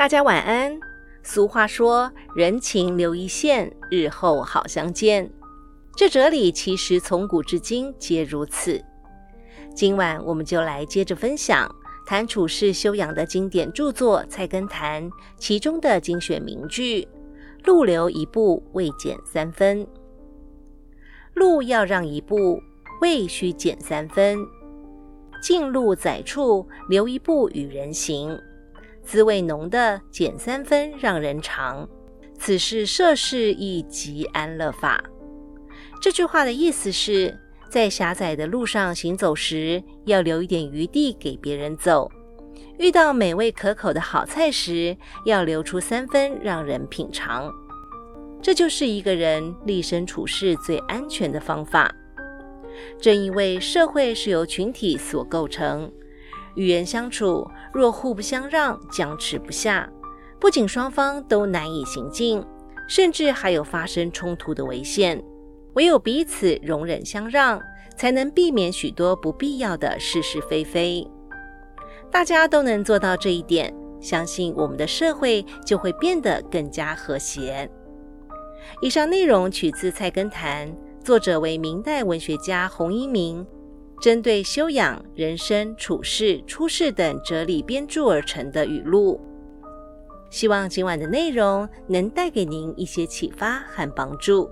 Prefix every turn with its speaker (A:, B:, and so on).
A: 大家晚安。俗话说：“人情留一线，日后好相见。”这哲理其实从古至今皆如此。今晚我们就来接着分享谈处世修养的经典著作《菜根谭》其中的精选名句：“路留一步，未减三分。路要让一步，未须减三分。近路窄处，留一步与人行。”滋味浓的减三分让人尝，此是涉世亦极安乐法。这句话的意思是，在狭窄的路上行走时，要留一点余地给别人走；遇到美味可口的好菜时，要留出三分让人品尝。这就是一个人立身处世最安全的方法。正因为社会是由群体所构成。与人相处，若互不相让，僵持不下，不仅双方都难以行进，甚至还有发生冲突的危险。唯有彼此容忍相让，才能避免许多不必要的是是非非。大家都能做到这一点，相信我们的社会就会变得更加和谐。以上内容取自《菜根谭》，作者为明代文学家洪一鸣。针对修养、人生处事、出世等哲理编著而成的语录，希望今晚的内容能带给您一些启发和帮助。